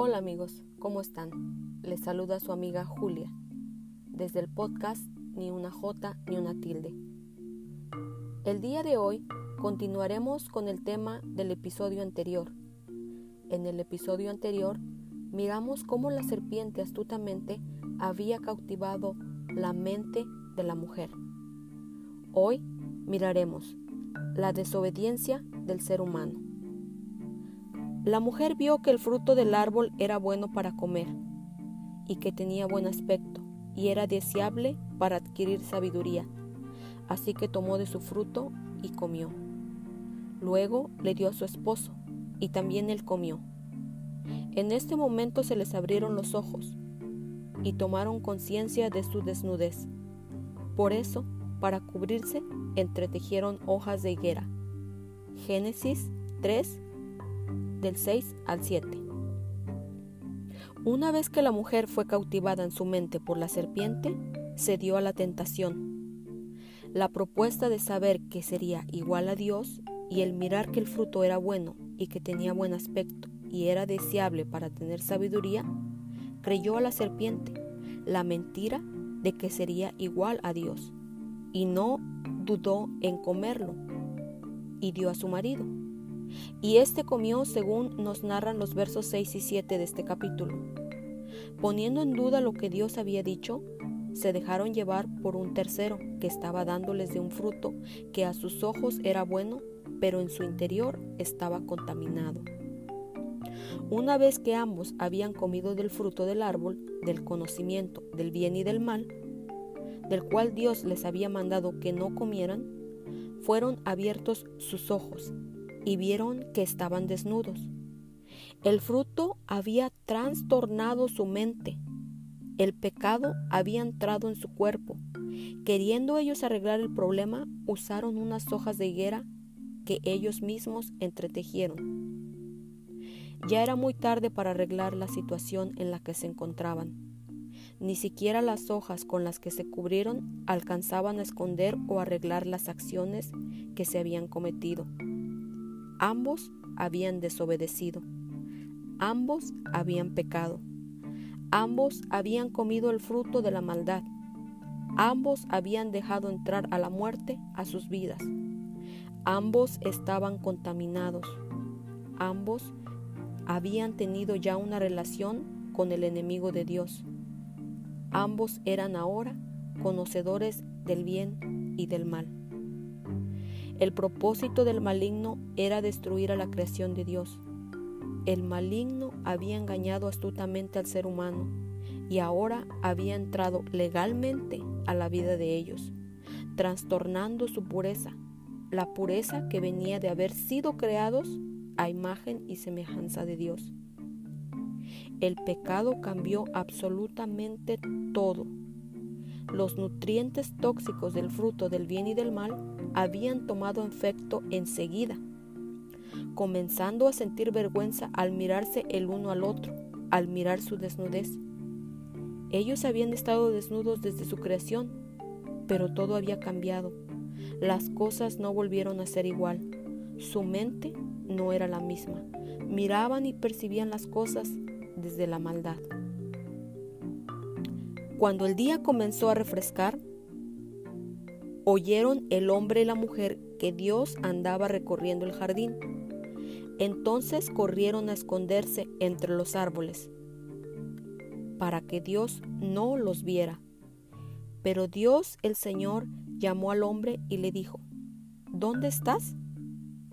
Hola amigos, ¿cómo están? Les saluda su amiga Julia, desde el podcast Ni una J ni una tilde. El día de hoy continuaremos con el tema del episodio anterior. En el episodio anterior miramos cómo la serpiente astutamente había cautivado la mente de la mujer. Hoy miraremos la desobediencia del ser humano. La mujer vio que el fruto del árbol era bueno para comer y que tenía buen aspecto y era deseable para adquirir sabiduría. Así que tomó de su fruto y comió. Luego le dio a su esposo y también él comió. En este momento se les abrieron los ojos y tomaron conciencia de su desnudez. Por eso, para cubrirse, entretejieron hojas de higuera. Génesis 3, del 6 al 7. Una vez que la mujer fue cautivada en su mente por la serpiente, se dio a la tentación. La propuesta de saber que sería igual a Dios y el mirar que el fruto era bueno y que tenía buen aspecto y era deseable para tener sabiduría, creyó a la serpiente la mentira de que sería igual a Dios y no dudó en comerlo y dio a su marido. Y éste comió según nos narran los versos 6 y 7 de este capítulo. Poniendo en duda lo que Dios había dicho, se dejaron llevar por un tercero que estaba dándoles de un fruto que a sus ojos era bueno, pero en su interior estaba contaminado. Una vez que ambos habían comido del fruto del árbol, del conocimiento del bien y del mal, del cual Dios les había mandado que no comieran, fueron abiertos sus ojos y vieron que estaban desnudos. El fruto había trastornado su mente. El pecado había entrado en su cuerpo. Queriendo ellos arreglar el problema, usaron unas hojas de higuera que ellos mismos entretejieron. Ya era muy tarde para arreglar la situación en la que se encontraban. Ni siquiera las hojas con las que se cubrieron alcanzaban a esconder o arreglar las acciones que se habían cometido. Ambos habían desobedecido. Ambos habían pecado. Ambos habían comido el fruto de la maldad. Ambos habían dejado entrar a la muerte a sus vidas. Ambos estaban contaminados. Ambos habían tenido ya una relación con el enemigo de Dios. Ambos eran ahora conocedores del bien y del mal. El propósito del maligno era destruir a la creación de Dios. El maligno había engañado astutamente al ser humano y ahora había entrado legalmente a la vida de ellos, trastornando su pureza, la pureza que venía de haber sido creados a imagen y semejanza de Dios. El pecado cambió absolutamente todo los nutrientes tóxicos del fruto del bien y del mal habían tomado efecto enseguida, comenzando a sentir vergüenza al mirarse el uno al otro, al mirar su desnudez. Ellos habían estado desnudos desde su creación, pero todo había cambiado. Las cosas no volvieron a ser igual. Su mente no era la misma. Miraban y percibían las cosas desde la maldad. Cuando el día comenzó a refrescar, oyeron el hombre y la mujer que Dios andaba recorriendo el jardín. Entonces corrieron a esconderse entre los árboles, para que Dios no los viera. Pero Dios el Señor llamó al hombre y le dijo, ¿Dónde estás?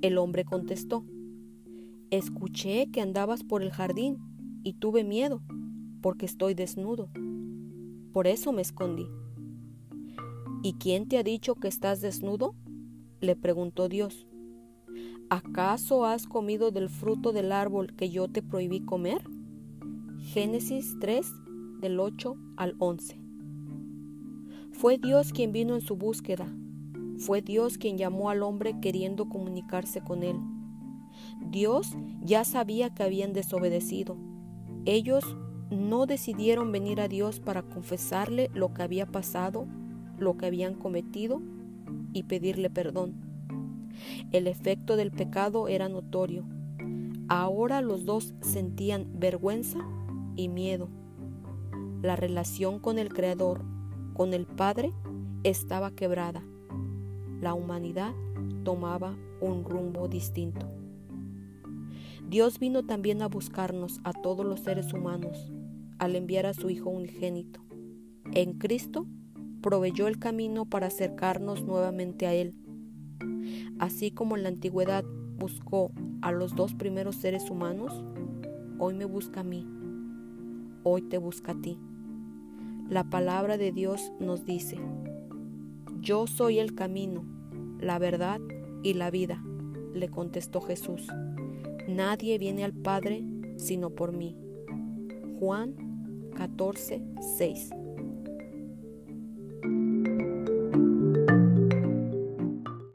El hombre contestó, Escuché que andabas por el jardín y tuve miedo, porque estoy desnudo por eso me escondí. ¿Y quién te ha dicho que estás desnudo? le preguntó Dios. ¿Acaso has comido del fruto del árbol que yo te prohibí comer? Génesis 3 del 8 al 11. Fue Dios quien vino en su búsqueda. Fue Dios quien llamó al hombre queriendo comunicarse con él. Dios ya sabía que habían desobedecido. Ellos no decidieron venir a Dios para confesarle lo que había pasado, lo que habían cometido y pedirle perdón. El efecto del pecado era notorio. Ahora los dos sentían vergüenza y miedo. La relación con el Creador, con el Padre, estaba quebrada. La humanidad tomaba un rumbo distinto. Dios vino también a buscarnos a todos los seres humanos al enviar a su Hijo unigénito. En Cristo proveyó el camino para acercarnos nuevamente a Él. Así como en la antigüedad buscó a los dos primeros seres humanos, hoy me busca a mí, hoy te busca a ti. La palabra de Dios nos dice, yo soy el camino, la verdad y la vida, le contestó Jesús. Nadie viene al Padre sino por mí. Juan 14, 6.